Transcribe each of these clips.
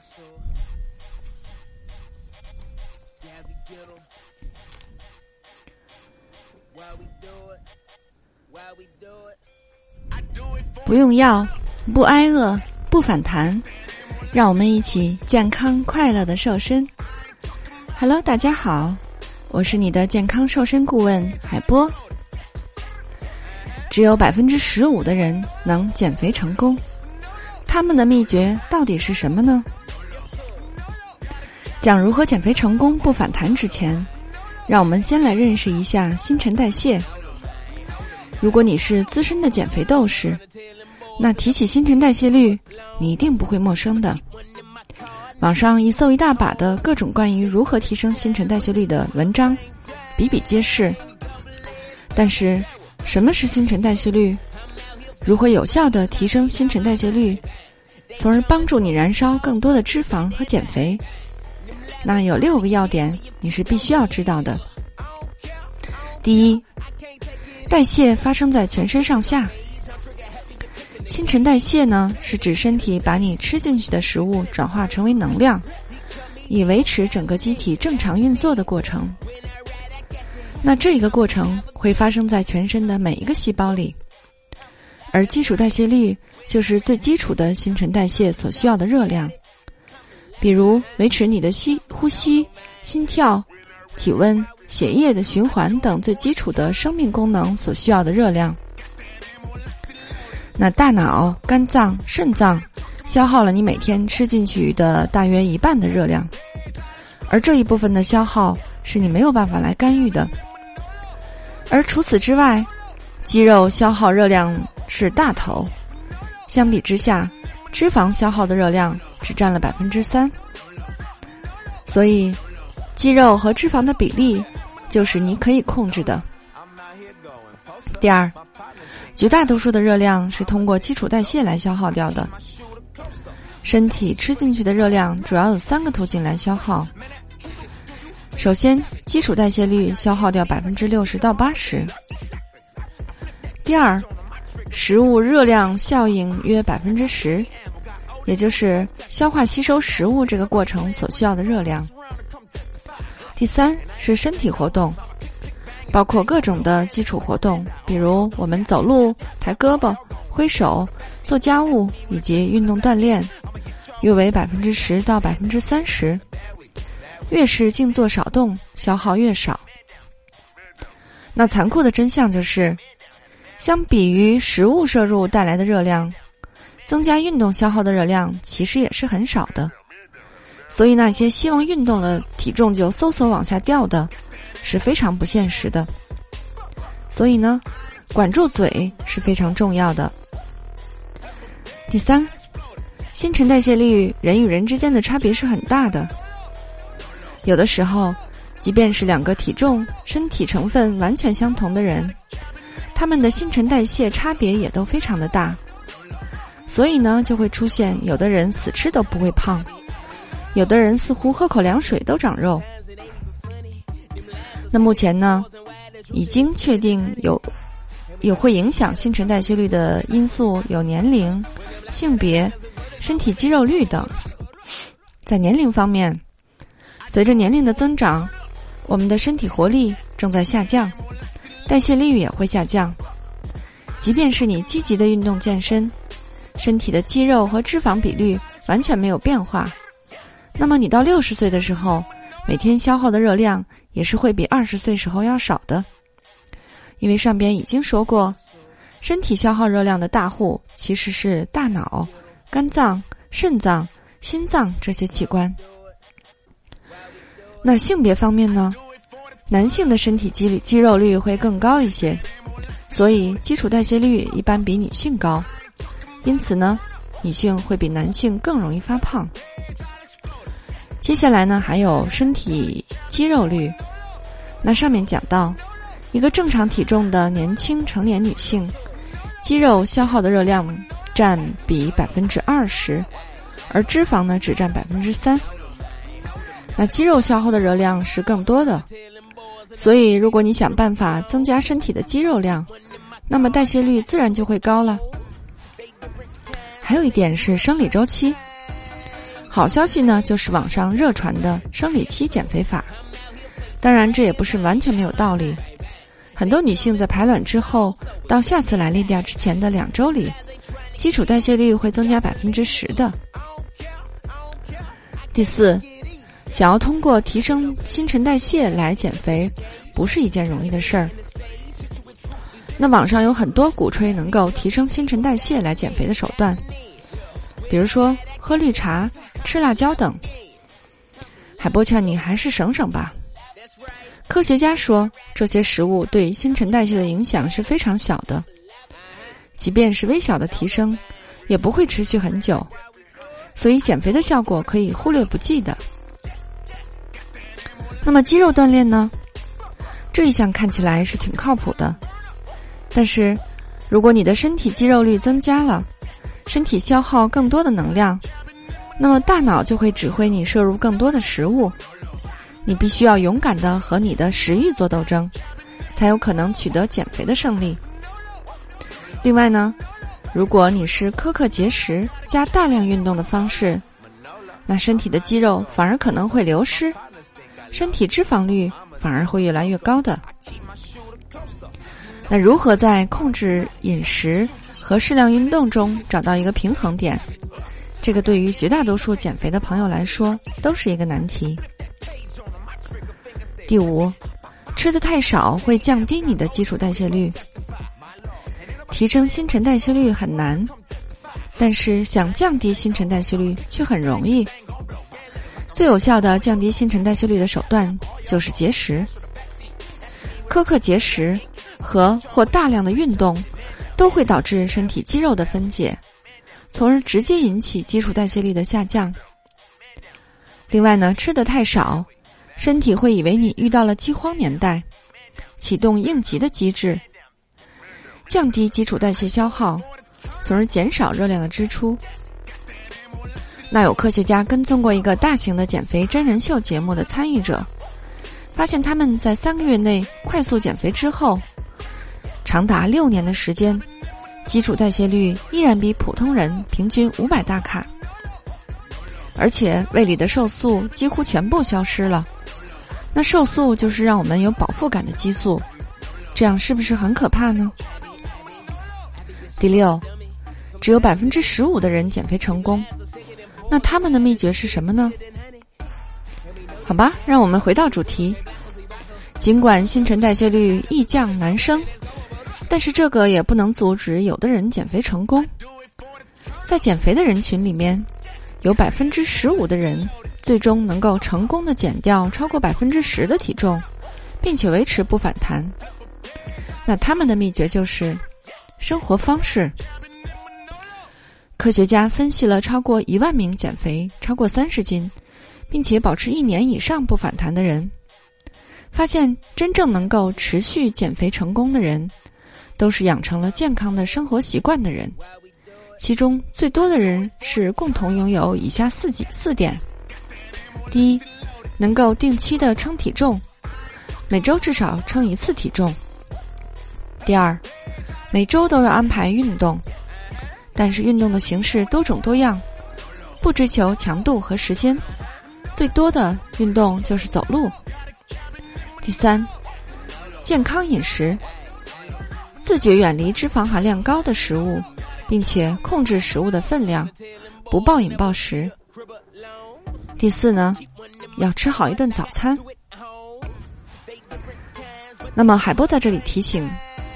so 不用药，不挨饿，不反弹，让我们一起健康快乐的瘦身。Hello，大家好，我是你的健康瘦身顾问海波。只有百分之十五的人能减肥成功，他们的秘诀到底是什么呢？讲如何减肥成功不反弹之前，让我们先来认识一下新陈代谢。如果你是资深的减肥斗士，那提起新陈代谢率，你一定不会陌生的。网上一搜一大把的各种关于如何提升新陈代谢率的文章，比比皆是。但是，什么是新陈代谢率？如何有效的提升新陈代谢率，从而帮助你燃烧更多的脂肪和减肥？那有六个要点，你是必须要知道的。第一。代谢发生在全身上下。新陈代谢呢，是指身体把你吃进去的食物转化成为能量，以维持整个机体正常运作的过程。那这个过程会发生在全身的每一个细胞里，而基础代谢率就是最基础的新陈代谢所需要的热量，比如维持你的吸呼吸、心跳、体温。血液的循环等最基础的生命功能所需要的热量，那大脑、肝脏、肾脏消耗了你每天吃进去的大约一半的热量，而这一部分的消耗是你没有办法来干预的。而除此之外，肌肉消耗热量是大头，相比之下，脂肪消耗的热量只占了百分之三，所以肌肉和脂肪的比例。就是你可以控制的。第二，绝大多数的热量是通过基础代谢来消耗掉的。身体吃进去的热量主要有三个途径来消耗。首先，基础代谢率消耗掉百分之六十到八十。第二，食物热量效应约百分之十，也就是消化吸收食物这个过程所需要的热量。第三是身体活动，包括各种的基础活动，比如我们走路、抬胳膊、挥手、做家务以及运动锻炼，约为百分之十到百分之三十。越是静坐少动，消耗越少。那残酷的真相就是，相比于食物摄入带来的热量，增加运动消耗的热量其实也是很少的。所以，那些希望运动了体重就嗖嗖往下掉的，是非常不现实的。所以呢，管住嘴是非常重要的。第三，新陈代谢率人与人之间的差别是很大的。有的时候，即便是两个体重、身体成分完全相同的人，他们的新陈代谢差别也都非常的大。所以呢，就会出现有的人死吃都不会胖。有的人似乎喝口凉水都长肉。那目前呢，已经确定有有会影响新陈代谢率的因素有年龄、性别、身体肌肉率等。在年龄方面，随着年龄的增长，我们的身体活力正在下降，代谢率也会下降。即便是你积极的运动健身，身体的肌肉和脂肪比率完全没有变化。那么你到六十岁的时候，每天消耗的热量也是会比二十岁时候要少的，因为上边已经说过，身体消耗热量的大户其实是大脑、肝脏、肾脏、心脏这些器官。那性别方面呢，男性的身体肌肌肉率会更高一些，所以基础代谢率一般比女性高，因此呢，女性会比男性更容易发胖。接下来呢，还有身体肌肉率。那上面讲到，一个正常体重的年轻成年女性，肌肉消耗的热量占比百分之二十，而脂肪呢只占百分之三。那肌肉消耗的热量是更多的，所以如果你想办法增加身体的肌肉量，那么代谢率自然就会高了。还有一点是生理周期。好消息呢，就是网上热传的生理期减肥法。当然，这也不是完全没有道理。很多女性在排卵之后到下次来例假之前的两周里，基础代谢率会增加百分之十的。第四，想要通过提升新陈代谢来减肥，不是一件容易的事儿。那网上有很多鼓吹能够提升新陈代谢来减肥的手段，比如说喝绿茶。吃辣椒等，海波劝你还是省省吧。科学家说，这些食物对新陈代谢的影响是非常小的，即便是微小的提升，也不会持续很久，所以减肥的效果可以忽略不计的。那么肌肉锻炼呢？这一项看起来是挺靠谱的，但是如果你的身体肌肉率增加了，身体消耗更多的能量。那么大脑就会指挥你摄入更多的食物，你必须要勇敢的和你的食欲做斗争，才有可能取得减肥的胜利。另外呢，如果你是苛刻节食加大量运动的方式，那身体的肌肉反而可能会流失，身体脂肪率反而会越来越高的。那如何在控制饮食和适量运动中找到一个平衡点？这个对于绝大多数减肥的朋友来说都是一个难题。第五，吃的太少会降低你的基础代谢率。提升新陈代谢率很难，但是想降低新陈代谢率却很容易。最有效的降低新陈代谢率的手段就是节食。苛刻节食和或大量的运动都会导致身体肌肉的分解。从而直接引起基础代谢率的下降。另外呢，吃的太少，身体会以为你遇到了饥荒年代，启动应急的机制，降低基础代谢消耗，从而减少热量的支出。那有科学家跟踪过一个大型的减肥真人秀节目的参与者，发现他们在三个月内快速减肥之后，长达六年的时间。基础代谢率依然比普通人平均五百大卡，而且胃里的瘦素几乎全部消失了。那瘦素就是让我们有饱腹感的激素，这样是不是很可怕呢？第六，只有百分之十五的人减肥成功，那他们的秘诀是什么呢？好吧，让我们回到主题。尽管新陈代谢率易降难升。但是这个也不能阻止有的人减肥成功。在减肥的人群里面，有百分之十五的人最终能够成功的减掉超过百分之十的体重，并且维持不反弹。那他们的秘诀就是生活方式。科学家分析了超过一万名减肥超过三十斤，并且保持一年以上不反弹的人，发现真正能够持续减肥成功的人。都是养成了健康的生活习惯的人，其中最多的人是共同拥有以下四几四点：第一，能够定期的称体重，每周至少称一次体重；第二，每周都要安排运动，但是运动的形式多种多样，不追求强度和时间，最多的运动就是走路；第三，健康饮食。自觉远离脂肪含量高的食物，并且控制食物的分量，不暴饮暴食。第四呢，要吃好一顿早餐。那么海波在这里提醒，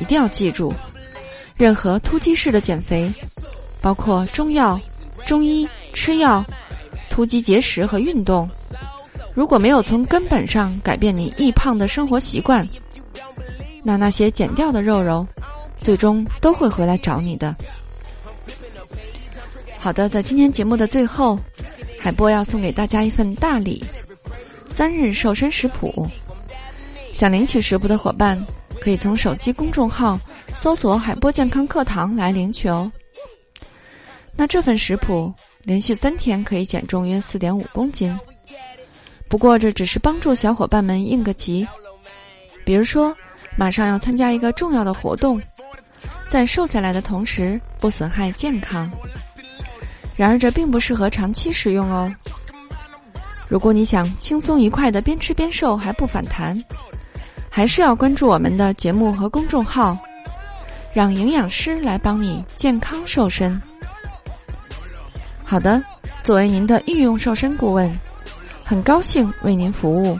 一定要记住，任何突击式的减肥，包括中药、中医、吃药、突击节食和运动，如果没有从根本上改变你易胖的生活习惯。那那些减掉的肉肉，最终都会回来找你的。好的，在今天节目的最后，海波要送给大家一份大礼——三日瘦身食谱。想领取食谱的伙伴，可以从手机公众号搜索“海波健康课堂”来领取哦。那这份食谱连续三天可以减重约四点五公斤。不过这只是帮助小伙伴们应个急，比如说。马上要参加一个重要的活动，在瘦下来的同时不损害健康。然而这并不适合长期使用哦。如果你想轻松愉快的边吃边瘦还不反弹，还是要关注我们的节目和公众号，让营养师来帮你健康瘦身。好的，作为您的御用瘦身顾问，很高兴为您服务。